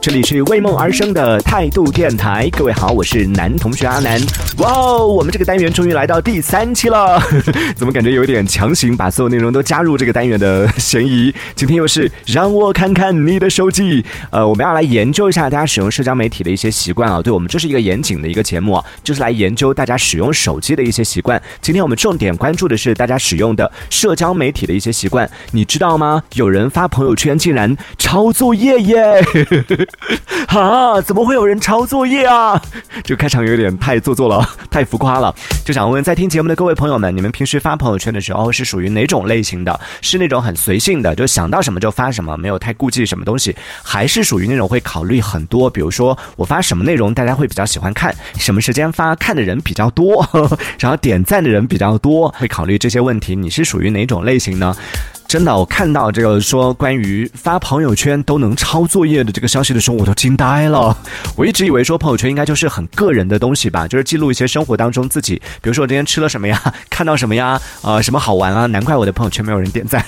这里是为梦而生的态度电台，各位好，我是男同学阿南。哇哦，我们这个单元终于来到第三期了，怎么感觉有点强行把所有内容都加入这个单元的嫌疑？今天又是让我看看你的手机，呃，我们要来研究一下大家使用社交媒体的一些习惯啊。对我们这是一个严谨的一个节目啊，就是来研究大家使用手机的一些习惯。今天我们重点关注的是大家使用的社交媒体的一些习惯，你知道吗？有人发朋友圈竟然抄作业耶！啊！怎么会有人抄作业啊？这个开场有点太做作了，太浮夸了。就想问在听节目的各位朋友们，你们平时发朋友圈的时候是属于哪种类型的？是那种很随性的，就想到什么就发什么，没有太顾忌什么东西，还是属于那种会考虑很多？比如说我发什么内容，大家会比较喜欢看，什么时间发，看的人比较多，然后点赞的人比较多，会考虑这些问题。你是属于哪种类型呢？真的，我看到这个说关于发朋友圈都能抄作业的这个消息的时候，我都惊呆了。我一直以为说朋友圈应该就是很个人的东西吧，就是记录一些生活当中自己，比如说我今天吃了什么呀，看到什么呀，呃，什么好玩啊？难怪我的朋友圈没有人点赞，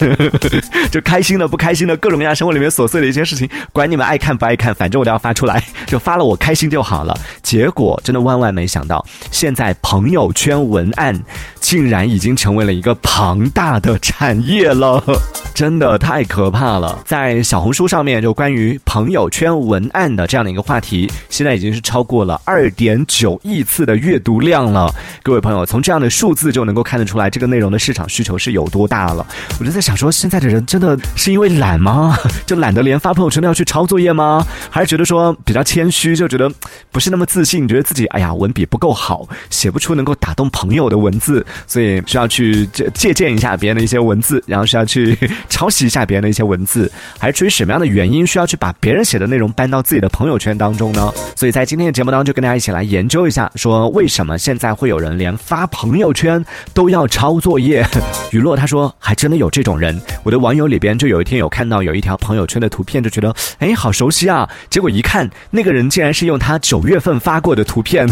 就开心的、不开心的各种各样生活里面琐碎的一些事情，管你们爱看不爱看，反正我都要发出来，就发了我开心就好了。结果真的万万没想到，现在朋友圈文案竟然已经成为了一个庞大的产业了。Oh. 真的太可怕了！在小红书上面，就关于朋友圈文案的这样的一个话题，现在已经是超过了二点九亿次的阅读量了。各位朋友，从这样的数字就能够看得出来，这个内容的市场需求是有多大了。我就在想说，现在的人真的是因为懒吗？就懒得连发朋友圈都要去抄作业吗？还是觉得说比较谦虚，就觉得不是那么自信，觉得自己哎呀文笔不够好，写不出能够打动朋友的文字，所以需要去借借鉴一下别人的一些文字，然后需要去。抄袭一下别人的一些文字，还是出于什么样的原因需要去把别人写的内容搬到自己的朋友圈当中呢？所以在今天的节目当中，就跟大家一起来研究一下，说为什么现在会有人连发朋友圈都要抄作业？雨落他说还真的有这种人，我的网友里边就有一天有看到有一条朋友圈的图片，就觉得哎好熟悉啊，结果一看那个人竟然是用他九月份发过的图片，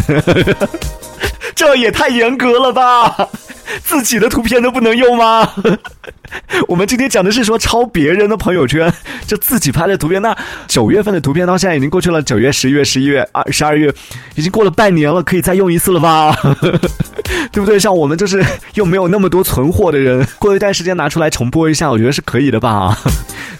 这也太严格了吧！自己的图片都不能用吗？我们今天讲的是说抄别人的朋友圈，就自己拍的图片。那九月份的图片到现在已经过去了，九月、十一月、十一月、二十二月，已经过了半年了，可以再用一次了吧？对不对？像我们就是又没有那么多存货的人，过一段时间拿出来重播一下，我觉得是可以的吧？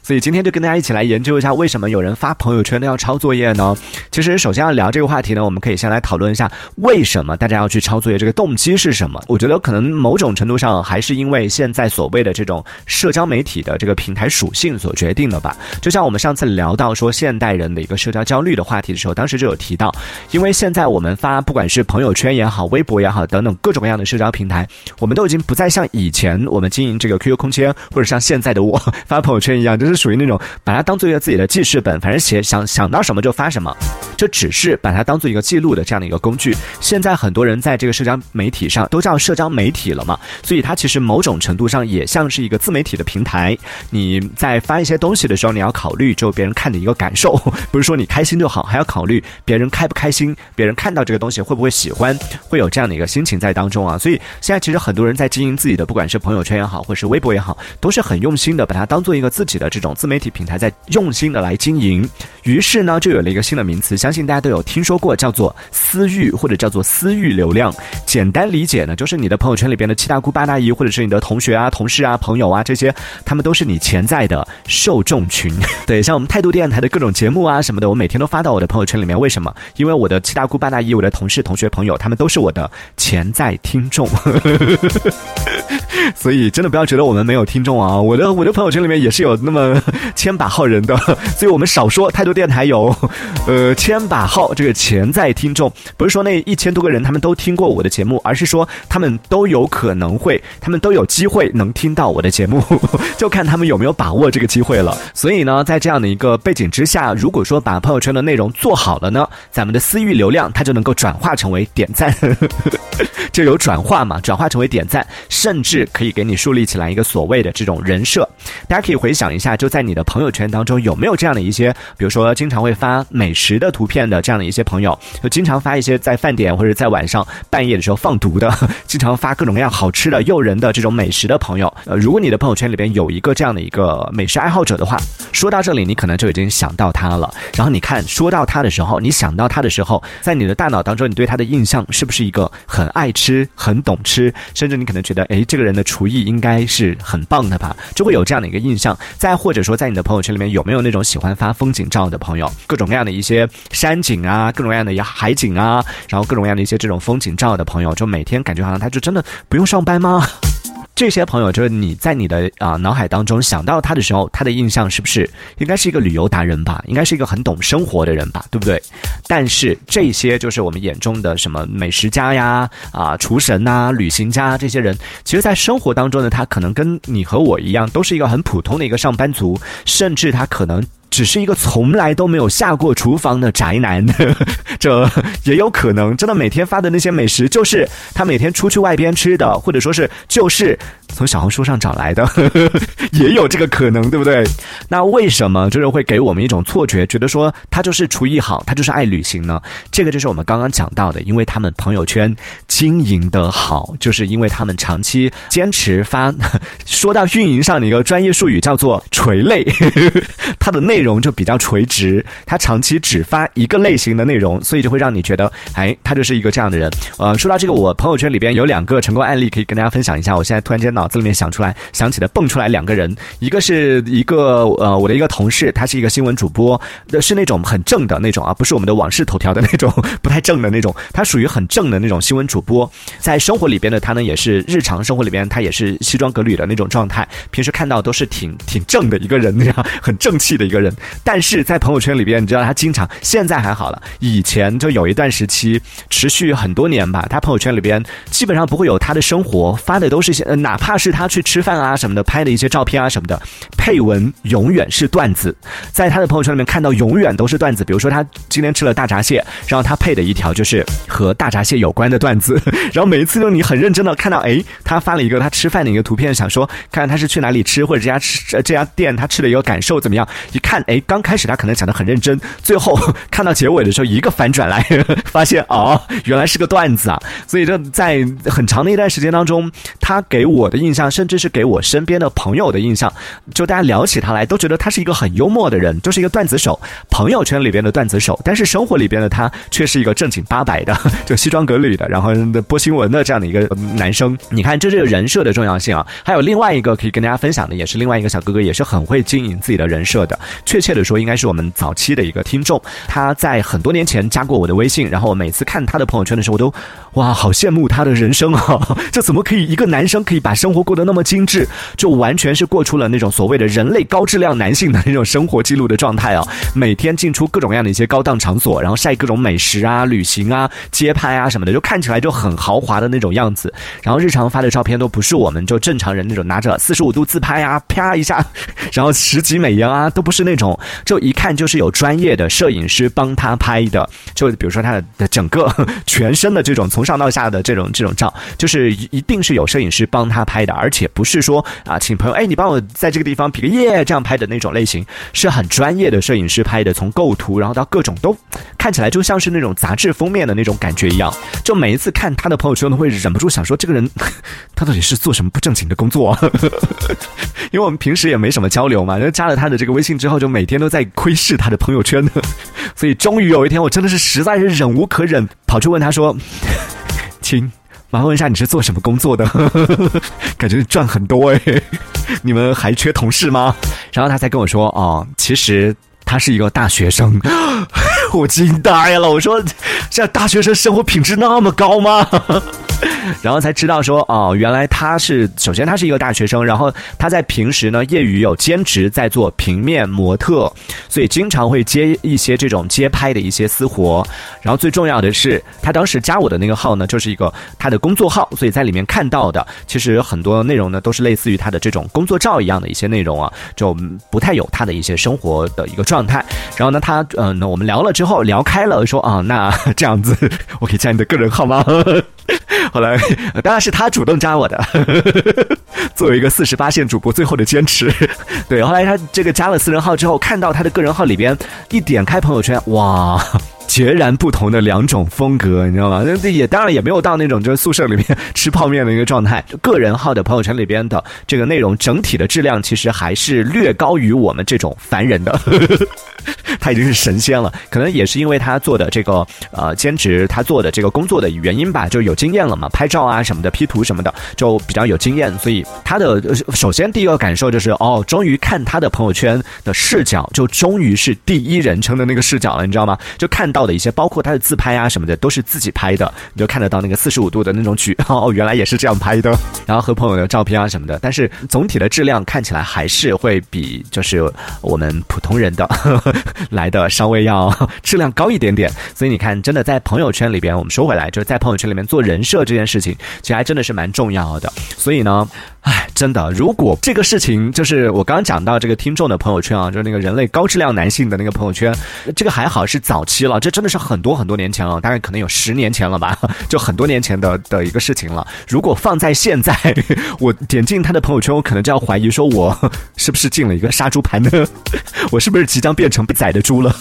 所以今天就跟大家一起来研究一下，为什么有人发朋友圈都要抄作业呢？其实首先要聊这个话题呢，我们可以先来讨论一下，为什么大家要去抄作业，这个动机是什么？我觉得可能某种程度上还是因为现在所谓的这种社交媒体的这个平台属性所决定的吧。就像我们上次聊到说现代人的一个社交焦虑的话题的时候，当时就有提到，因为现在我们发不管是朋友圈也好、微博也好等等各种各样的社交平台，我们都已经不再像以前我们经营这个 QQ 空间或者像现在的我发朋友圈一样，就是。属于那种把它当做一个自己的记事本，反正写想想到什么就发什么，就只是把它当做一个记录的这样的一个工具。现在很多人在这个社交媒体上都叫社交媒体了嘛，所以它其实某种程度上也像是一个自媒体的平台。你在发一些东西的时候，你要考虑就别人看的一个感受，不是说你开心就好，还要考虑别人开不开心，别人看到这个东西会不会喜欢，会有这样的一个心情在当中啊。所以现在其实很多人在经营自己的，不管是朋友圈也好，或是微博也好，都是很用心的把它当做一个自己的这种。自媒体平台在用心的来经营，于是呢，就有了一个新的名词，相信大家都有听说过，叫做私域或者叫做私域流量。简单理解呢，就是你的朋友圈里边的七大姑八大姨，或者是你的同学啊、同事啊、朋友啊这些，他们都是你潜在的受众群。对，像我们态度电台的各种节目啊什么的，我每天都发到我的朋友圈里面。为什么？因为我的七大姑八大姨，我的同事、同学、朋友，他们都是我的潜在听众。所以真的不要觉得我们没有听众啊！我的我的朋友圈里面也是有那么千把号人的，所以我们少说。太多电台有，呃，千把号这个潜在听众，不是说那一千多个人他们都听过我的节目，而是说他们都有可能会，他们都有机会能听到我的节目，就看他们有没有把握这个机会了。所以呢，在这样的一个背景之下，如果说把朋友圈的内容做好了呢，咱们的私域流量它就能够转化成为点赞，就有转化嘛，转化成为点赞，甚至。可以给你树立起来一个所谓的这种人设，大家可以回想一下，就在你的朋友圈当中有没有这样的一些，比如说经常会发美食的图片的这样的一些朋友，就经常发一些在饭点或者在晚上半夜的时候放毒的，经常发各种各样好吃的、诱人的这种美食的朋友。呃，如果你的朋友圈里边有一个这样的一个美食爱好者的话，说到这里，你可能就已经想到他了。然后你看，说到他的时候，你想到他的时候，在你的大脑当中，你对他的印象是不是一个很爱吃、很懂吃，甚至你可能觉得，哎，这个人的厨艺应该是很棒的吧？就会有这样的一个印象。再或或者说，在你的朋友圈里面，有没有那种喜欢发风景照的朋友？各种各样的一些山景啊，各种各样的海景啊，然后各种各样的一些这种风景照的朋友，就每天感觉好像他就真的不用上班吗？这些朋友就是你在你的啊脑海当中想到他的时候，他的印象是不是应该是一个旅游达人吧？应该是一个很懂生活的人吧？对不对？但是这些就是我们眼中的什么美食家呀、啊厨神呐、旅行家这些人，其实，在生活当中呢，他可能跟你和我一样，都是一个很普通的一个上班族，甚至他可能。只是一个从来都没有下过厨房的宅男，这也有可能。真的每天发的那些美食，就是他每天出去外边吃的，或者说是就是从小红书上找来的，也有这个可能，对不对？那为什么就是会给我们一种错觉，觉得说他就是厨艺好，他就是爱旅行呢？这个就是我们刚刚讲到的，因为他们朋友圈经营的好，就是因为他们长期坚持发。说到运营上的一个专业术语，叫做垂类，它的内。容就比较垂直，他长期只发一个类型的内容，所以就会让你觉得，哎，他就是一个这样的人。呃，说到这个，我朋友圈里边有两个成功案例可以跟大家分享一下。我现在突然间脑子里面想出来，想起的蹦出来两个人，一个是一个呃我的一个同事，他是一个新闻主播，是那种很正的那种啊，不是我们的网视头条的那种，不太正的那种，他属于很正的那种新闻主播。在生活里边的他呢，也是日常生活里边他也是西装革履的那种状态，平时看到都是挺挺正的一个人那样，很正气的一个人。但是在朋友圈里边，你知道他经常现在还好了，以前就有一段时期持续很多年吧。他朋友圈里边基本上不会有他的生活，发的都是些，哪怕是他去吃饭啊什么的，拍的一些照片啊什么的，配文永远是段子。在他的朋友圈里面看到永远都是段子，比如说他今天吃了大闸蟹，然后他配的一条就是和大闸蟹有关的段子。然后每一次都你很认真的看到，哎，他发了一个他吃饭的一个图片，想说看看他是去哪里吃，或者这家吃这家店他吃的一个感受怎么样？一看，哎。刚开始他可能讲的很认真，最后看到结尾的时候一个反转来，发现哦，原来是个段子啊！所以这在很长的一段时间当中，他给我的印象，甚至是给我身边的朋友的印象，就大家聊起他来都觉得他是一个很幽默的人，就是一个段子手，朋友圈里边的段子手。但是生活里边的他却是一个正经八百的，就西装革履的，然后播新闻的这样的一个男生。你看，这是人设的重要性啊！还有另外一个可以跟大家分享的，也是另外一个小哥哥，也是很会经营自己的人设的，确切的。说应该是我们早期的一个听众，他在很多年前加过我的微信，然后我每次看他的朋友圈的时候，我都哇，好羡慕他的人生啊！这怎么可以一个男生可以把生生活过得那么精致，就完全是过出了那种所谓的人类高质量男性的那种生活记录的状态啊！每天进出各种各样的一些高档场所，然后晒各种美食啊、旅行啊、街拍啊什么的，就看起来就很豪华的那种样子。然后日常发的照片都不是我们就正常人那种拿着四十五度自拍啊，啪一下，然后十级美颜啊，都不是那种。就一看就是有专业的摄影师帮他拍的，就比如说他的整个全身的这种从上到下的这种这种照，就是一定是有摄影师帮他拍拍的，而且不是说啊，请朋友哎，你帮我在这个地方比个耶这样拍的那种类型，是很专业的摄影师拍的，从构图然后到各种都看起来就像是那种杂志封面的那种感觉一样。就每一次看他的朋友圈，都会忍不住想说，这个人他到底是做什么不正经的工作？因为我们平时也没什么交流嘛，然后加了他的这个微信之后，就每天都在窥视他的朋友圈呢。所以终于有一天，我真的是实在是忍无可忍，跑去问他说：“ 亲，麻烦问一下你是做什么工作的？感觉赚很多哎，你们还缺同事吗？”然后他才跟我说：“哦，其实他是一个大学生。”我惊呆了，我说：“这大学生生活品质那么高吗？” 然后才知道说哦，原来他是首先他是一个大学生，然后他在平时呢业余有兼职在做平面模特，所以经常会接一些这种街拍的一些私活。然后最重要的是，他当时加我的那个号呢，就是一个他的工作号，所以在里面看到的其实很多内容呢都是类似于他的这种工作照一样的一些内容啊，就不太有他的一些生活的一个状态。然后呢，他嗯，那我们聊了之后聊开了，说啊，那这样子 我可以加你的个人号吗？后来当然是他主动加我的，作为一个四十八线主播，最后的坚持。对，后来他这个加了私人号之后，看到他的个人号里边一点开朋友圈，哇！截然不同的两种风格，你知道吗？那也当然也没有到那种就是宿舍里面吃泡面的一个状态。个人号的朋友圈里边的这个内容整体的质量，其实还是略高于我们这种凡人的。他已经是神仙了，可能也是因为他做的这个呃兼职，他做的这个工作的原因吧，就有经验了嘛，拍照啊什么的，P 图什么的就比较有经验，所以他的首先第一个感受就是哦，终于看他的朋友圈的视角，就终于是第一人称的那个视角了，你知道吗？就看到到的一些，包括他的自拍啊什么的，都是自己拍的，你就看得到那个四十五度的那种举，哦，原来也是这样拍的，然后和朋友的照片啊什么的，但是总体的质量看起来还是会比就是我们普通人的。来的稍微要 质量高一点点，所以你看，真的在朋友圈里边，我们说回来，就是在朋友圈里面做人设这件事情，其实还真的是蛮重要的。所以呢，唉，真的，如果这个事情就是我刚刚讲到这个听众的朋友圈啊，就是那个人类高质量男性的那个朋友圈，这个还好是早期了，这真的是很多很多年前了，大概可能有十年前了吧，就很多年前的的一个事情了。如果放在现在，我点进他的朋友圈，我可能就要怀疑说，我是不是进了一个杀猪盘呢？我是不是即将变成被宰的猪了？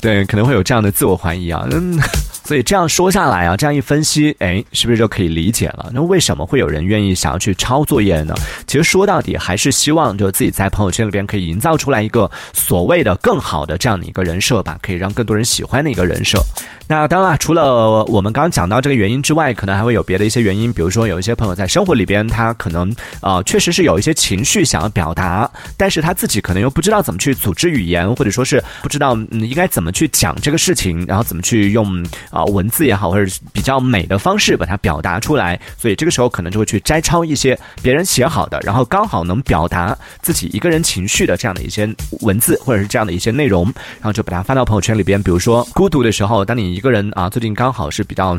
对，可能会有这样的自我怀疑啊。嗯。所以这样说下来啊，这样一分析，哎，是不是就可以理解了？那为什么会有人愿意想要去抄作业呢？其实说到底，还是希望就自己在朋友圈里边可以营造出来一个所谓的更好的这样的一个人设吧，可以让更多人喜欢的一个人设。那当然，除了我们刚刚讲到这个原因之外，可能还会有别的一些原因，比如说有一些朋友在生活里边，他可能啊，确实是有一些情绪想要表达，但是他自己可能又不知道怎么去组织语言，或者说是不知道嗯应该怎么怎么去讲这个事情，然后怎么去用。啊，文字也好，或者是比较美的方式把它表达出来，所以这个时候可能就会去摘抄一些别人写好的，然后刚好能表达自己一个人情绪的这样的一些文字，或者是这样的一些内容，然后就把它发到朋友圈里边。比如说孤独的时候，当你一个人啊，最近刚好是比较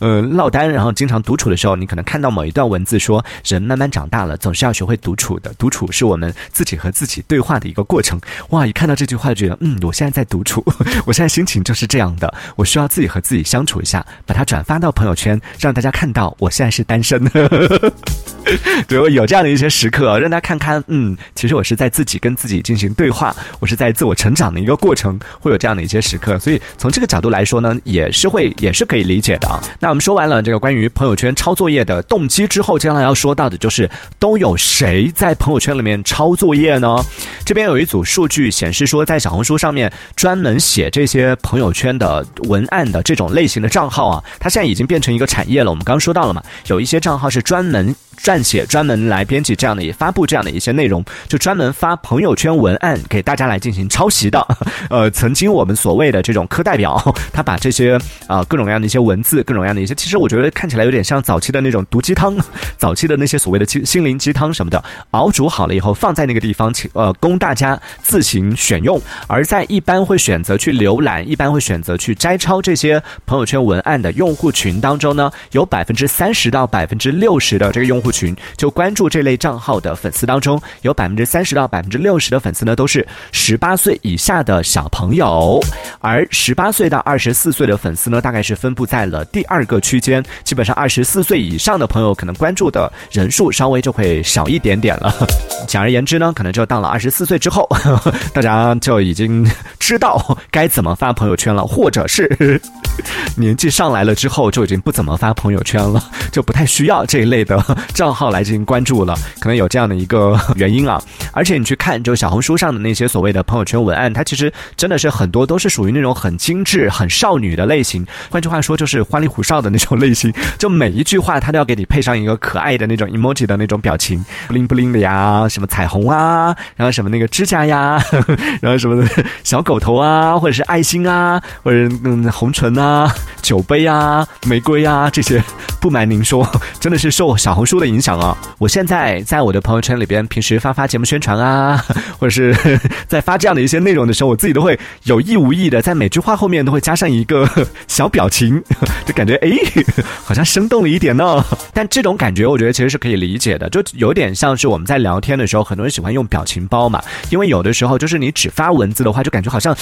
呃落单，然后经常独处的时候，你可能看到某一段文字说，人慢慢长大了，总是要学会独处的，独处是我们自己和自己对话的一个过程。哇，一看到这句话就觉得，嗯，我现在在独处，我现在心情就是这样的，我需要自己和自己。相处一下，把它转发到朋友圈，让大家看到我现在是单身。对，我有这样的一些时刻，让大家看看，嗯，其实我是在自己跟自己进行对话，我是在自我成长的一个过程，会有这样的一些时刻。所以从这个角度来说呢，也是会，也是可以理解的啊。那我们说完了这个关于朋友圈抄作业的动机之后，接下来要说到的就是都有谁在朋友圈里面抄作业呢？这边有一组数据显示说，在小红书上面专门写写这些朋友圈的文案的这种类型的账号啊，它现在已经变成一个产业了。我们刚刚说到了嘛，有一些账号是专门。撰写专门来编辑这样的也发布这样的一些内容，就专门发朋友圈文案给大家来进行抄袭的。呃，曾经我们所谓的这种课代表，他把这些啊各种各样的一些文字，各种各样的一些，其实我觉得看起来有点像早期的那种毒鸡汤，早期的那些所谓的心心灵鸡汤什么的，熬煮好了以后放在那个地方，请呃供大家自行选用。而在一般会选择去去浏览，一般会选择去摘抄这些朋友圈文案的用户群当中呢，有百分之三十到百分之六十的这个用户。群就关注这类账号的粉丝当中，有百分之三十到百分之六十的粉丝呢，都是十八岁以下的小朋友，而十八岁到二十四岁的粉丝呢，大概是分布在了第二个区间。基本上二十四岁以上的朋友，可能关注的人数稍微就会少一点点了。简而言之呢，可能就到了二十四岁之后，大家就已经知道该怎么发朋友圈了，或者是 年纪上来了之后，就已经不怎么发朋友圈了，就不太需要这一类的。账号来进行关注了，可能有这样的一个原因啊。而且你去看，就小红书上的那些所谓的朋友圈文案，它其实真的是很多都是属于那种很精致、很少女的类型。换句话说，就是花里胡哨的那种类型。就每一句话，它都要给你配上一个可爱的那种 emoji 的那种表情，不灵不灵的呀，什么彩虹啊，然后什么那个指甲呀，然后什么小狗头啊，或或者是爱心啊，或者嗯红唇啊、酒杯啊、玫瑰啊这些。不瞒您说，真的是受小红书的。影响啊！我现在在我的朋友圈里边，平时发发节目宣传啊，或者是在发这样的一些内容的时候，我自己都会有意无意的在每句话后面都会加上一个小表情，就感觉哎，好像生动了一点呢。但这种感觉，我觉得其实是可以理解的，就有点像是我们在聊天的时候，很多人喜欢用表情包嘛，因为有的时候就是你只发文字的话，就感觉好像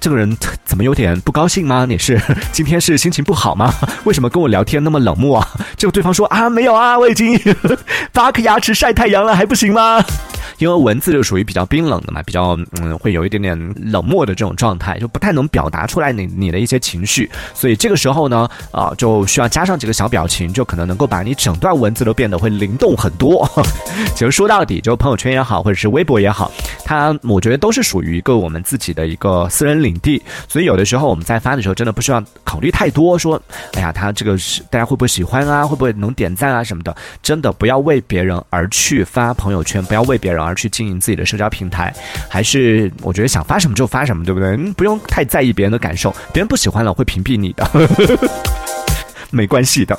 这个人怎么有点不高兴吗？你是 今天是心情不好吗？为什么跟我聊天那么冷漠啊？结果对方说啊，没有啊，我已经 八颗牙齿晒太阳了，还不行吗？因为文字就属于比较冰冷的嘛，比较嗯，会有一点点冷漠的这种状态，就不太能表达出来你你的一些情绪，所以这个时候呢，啊，就需要加上几个小表情，就可能能够把你整段文字都变得会灵动很多。其实说到底，就朋友圈也好，或者是微博也好，它我觉得都是属于一个我们自己的一个私人领地，所以有的时候我们在发的时候，真的不需要考虑太多，说，哎呀，他这个是大家会不会喜欢啊，会不会能点赞啊什么的，真的不要为别人而去发朋友圈，不要为别人。而去经营自己的社交平台，还是我觉得想发什么就发什么，对不对？不用太在意别人的感受，别人不喜欢了会屏蔽你的，没关系的。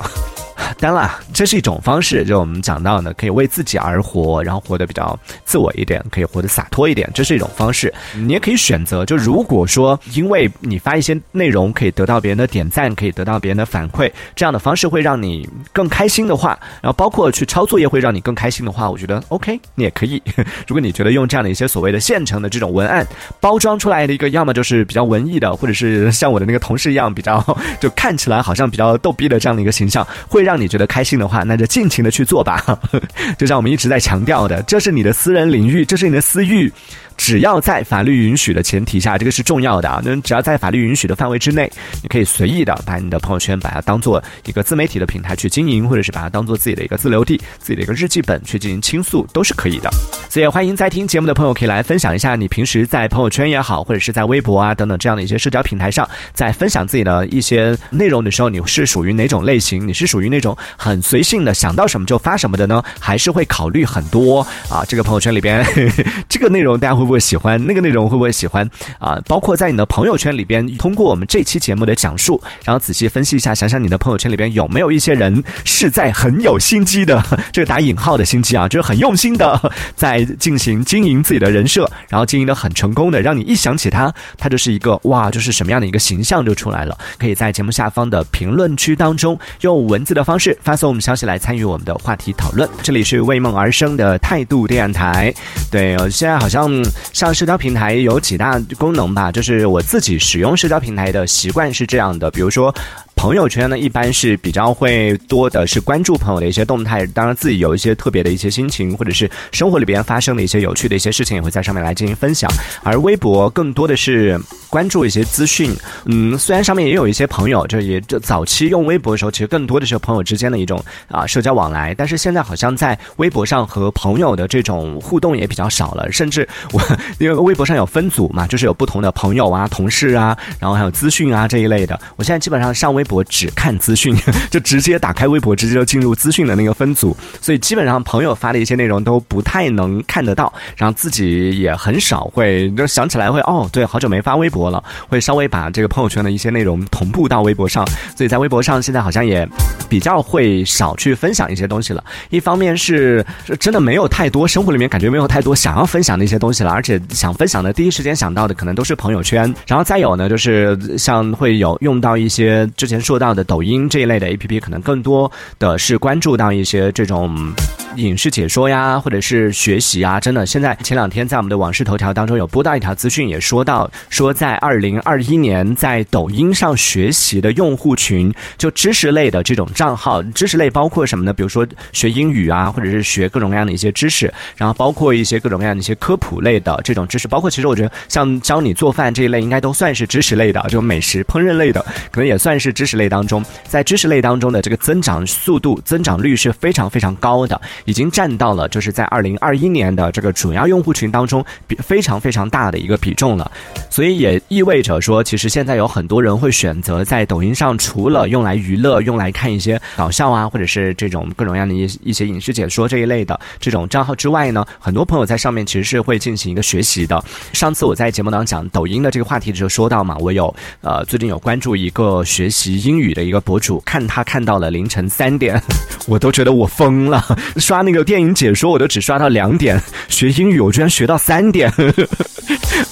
当然，这是一种方式，就我们讲到呢，可以为自己而活，然后活得比较自我一点，可以活得洒脱一点，这是一种方式。你也可以选择，就如果说因为你发一些内容可以得到别人的点赞，可以得到别人的反馈，这样的方式会让你更开心的话，然后包括去抄作业会让你更开心的话，我觉得 OK，你也可以。如果你觉得用这样的一些所谓的现成的这种文案包装出来的一个，要么就是比较文艺的，或者是像我的那个同事一样比较就看起来好像比较逗逼的这样的一个形象，会让让你觉得开心的话，那就尽情的去做吧。就像我们一直在强调的，这是你的私人领域，这是你的私域。只要在法律允许的前提下，这个是重要的啊。那只要在法律允许的范围之内，你可以随意的把你的朋友圈把它当做一个自媒体的平台去经营，或者是把它当做自己的一个自留地、自己的一个日记本去进行倾诉，都是可以的。所以欢迎在听节目的朋友可以来分享一下，你平时在朋友圈也好，或者是在微博啊等等这样的一些社交平台上，在分享自己的一些内容的时候，你是属于哪种类型？你是属于那种很随性的，想到什么就发什么的呢？还是会考虑很多啊？这个朋友圈里边 这个内容大家会。会喜欢那个内容？会不会喜欢啊？包括在你的朋友圈里边，通过我们这期节目的讲述，然后仔细分析一下，想想你的朋友圈里边有没有一些人是在很有心机的，这个打引号的心机啊，就是很用心的 在进行经营自己的人设，然后经营的很成功的，让你一想起他，他就是一个哇，就是什么样的一个形象就出来了。可以在节目下方的评论区当中用文字的方式发送我们消息来参与我们的话题讨论。这里是为梦而生的态度电台，对，现在好像。像社交平台有几大功能吧，就是我自己使用社交平台的习惯是这样的，比如说。朋友圈呢，一般是比较会多的是关注朋友的一些动态，当然自己有一些特别的一些心情，或者是生活里边发生的一些有趣的一些事情，也会在上面来进行分享。而微博更多的是关注一些资讯，嗯，虽然上面也有一些朋友，就也就早期用微博的时候，其实更多的是朋友之间的一种啊社交往来，但是现在好像在微博上和朋友的这种互动也比较少了，甚至我因为微博上有分组嘛，就是有不同的朋友啊、同事啊，然后还有资讯啊这一类的，我现在基本上上微微博。只看资讯，就直接打开微博，直接就进入资讯的那个分组，所以基本上朋友发的一些内容都不太能看得到，然后自己也很少会就想起来会哦，对，好久没发微博了，会稍微把这个朋友圈的一些内容同步到微博上，所以在微博上现在好像也比较会少去分享一些东西了。一方面是真的没有太多生活里面感觉没有太多想要分享的一些东西了，而且想分享的第一时间想到的可能都是朋友圈，然后再有呢就是像会有用到一些之前。前说到的抖音这一类的 A P P，可能更多的是关注到一些这种。影视解说呀，或者是学习啊，真的，现在前两天在我们的网事头条当中有播到一条资讯，也说到说在二零二一年在抖音上学习的用户群，就知识类的这种账号，知识类包括什么呢？比如说学英语啊，或者是学各种各样的一些知识，然后包括一些各种各样的一些科普类的这种知识，包括其实我觉得像教你做饭这一类，应该都算是知识类的，就美食烹饪类的，可能也算是知识类当中，在知识类当中的这个增长速度、增长率是非常非常高的。已经占到了就是在二零二一年的这个主要用户群当中比非常非常大的一个比重了，所以也意味着说，其实现在有很多人会选择在抖音上，除了用来娱乐、用来看一些搞笑啊，或者是这种各种各样的一一些影视解说这一类的这种账号之外呢，很多朋友在上面其实是会进行一个学习的。上次我在节目当中讲抖音的这个话题的时候说到嘛，我有呃最近有关注一个学习英语的一个博主，看他看到了凌晨三点，我都觉得我疯了。刷那个电影解说，我都只刷到两点，学英语我居然学到三点，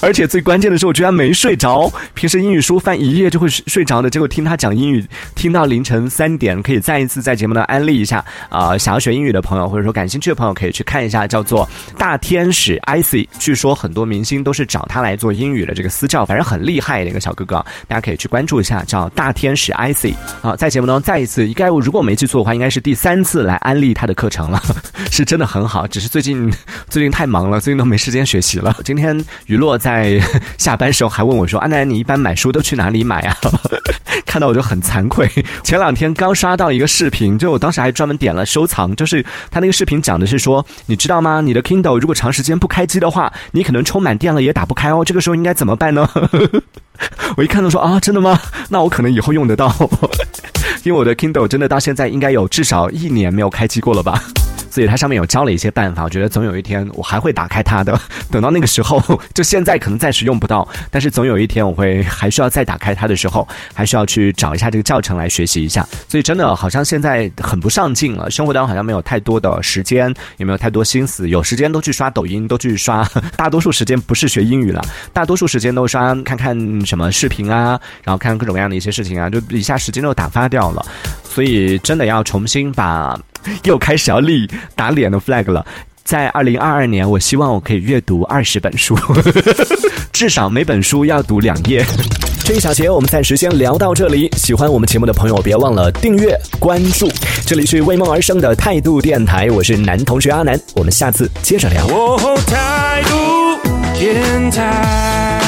而且最关键的是我居然没睡着。平时英语书翻一页就会睡着的，结果听他讲英语，听到凌晨三点，可以再一次在节目呢安利一下啊，想要学英语的朋友或者说感兴趣的朋友可以去看一下，叫做大天使 icy 据说很多明星都是找他来做英语的这个私教，反正很厉害的一个小哥哥，大家可以去关注一下，叫大天使 Icy，。好，在节目当中再一次，应该如果我没记错的话，应该是第三次来安利他的课程了，是真的很好，只是最近最近太忙了，最近都没时间学习了。今天雨落在下班时候还问我说：“阿南，你一般买书都去哪里买啊？” 看到我就很惭愧。前两天刚刷到一个视频，就我当时还专门点了收藏，就是他那个视频讲的是说，你知道吗？你的 Kindle 如果长时间不开机的话，你可能充满电了也打不开哦。这个时候应该怎么办呢？我一看到说啊，真的吗？那我可能以后用得到，因为我的 Kindle 真的到现在应该有至少一年没有开机过了吧。所以它上面有教了一些办法，我觉得总有一天我还会打开它的。等到那个时候，就现在可能暂时用不到，但是总有一天我会还需要再打开它的时候，还需要去找一下这个教程来学习一下。所以真的好像现在很不上进了，生活当中好像没有太多的时间，也没有太多心思，有时间都去刷抖音，都去刷。大多数时间不是学英语了，大多数时间都刷看看什么视频啊，然后看各种各样的一些事情啊，就一下时间都打发掉了。所以真的要重新把。又开始要立打脸的 flag 了，在二零二二年，我希望我可以阅读二十本书，至少每本书要读两页。这一小节我们暂时先聊到这里，喜欢我们节目的朋友别忘了订阅关注。这里是为梦而生的态度电台，我是男同学阿南，我们下次接着聊。态度电台。